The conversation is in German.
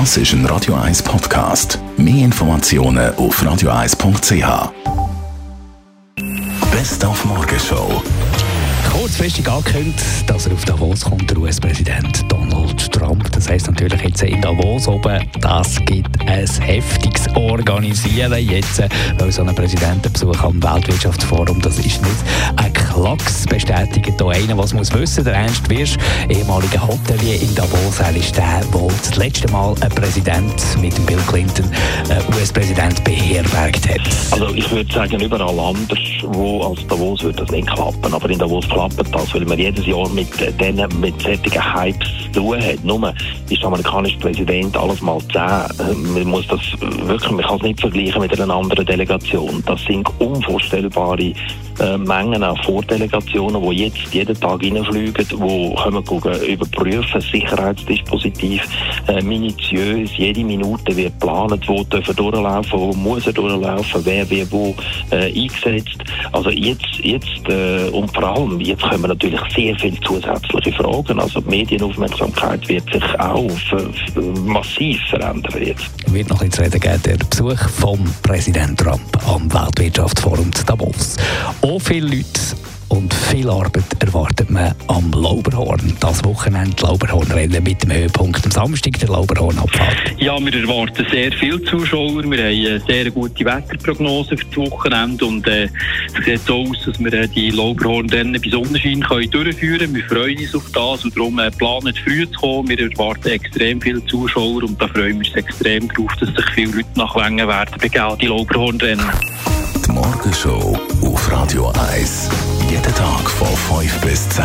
Das ist ein Radio 1 Podcast. Mehr Informationen auf radio1.ch. Best auf Morgenshow. Kurzfristig angekündigt, dass er auf Davos kommt, der US-Präsident Donald Trump. Das heisst natürlich jetzt in Davos oben, das gibt ein heftiges Organisieren. Jetzt, weil so ein Präsidentenbesuch am Weltwirtschaftsforum, das ist nicht ein Klacks, bestätigt hier einer, was muss wissen. Der Ernst Wirsch, ehemaliger Hotelier in Davos, er ist der, der das letzte Mal ein Präsident mit Bill Clinton, US-Präsident, beherbergt hat. Also ich würde sagen, überall anders, wo als Davos würde das nicht klappen. Aber in Davos klappt das, weil man jedes Jahr mit denen, mit solchen Hypes zu tun hat. Nur ist der amerikanische Präsident alles mal zehn. Man muss das wirklich, man kann es nicht vergleichen mit einer anderen Delegation. Das sind unvorstellbare äh, Mengen an Vordelegationen, die jetzt jeden Tag reinfliegen, die können gucken, überprüfen, Sicherheitsdispositiv, äh, minutiös, jede Minute wird geplant, wo dürfen durchlaufen, wo muss er durchlaufen, wer wie wo äh, eingesetzt. Also jetzt, jetzt äh, und vor allem, jetzt kommen natürlich sehr viele zusätzliche Fragen. Also die Medienaufmerksamkeit wird sich auch massiv verändern jetzt. Wird noch ins Reden geben, der Besuch vom Präsident Trump am Weltwirtschaftsforum Davos. Auch viele Leute und viel Arbeit erwartet man am Lauberhorn. Das Wochenende Lauberhornrennen mit dem Höhepunkt am Samstag, der Lauberhornabfahrt. Ja, wir erwarten sehr viele Zuschauer. Wir haben eine sehr gute Wetterprognose für das Wochenende und äh, es sieht so aus, dass wir äh, die Lauberhornrennen bei Sonnenschein können durchführen können. Wir freuen uns auf das und darum äh, planen früh zu kommen. Wir erwarten extrem viele Zuschauer und da freuen wir uns extrem darauf, dass sich viele Leute nach Wengen werden begeben, die Lauberhornrennen. Die Morgenshow auf Radio 1. Jeden Tag von 5 bis 10.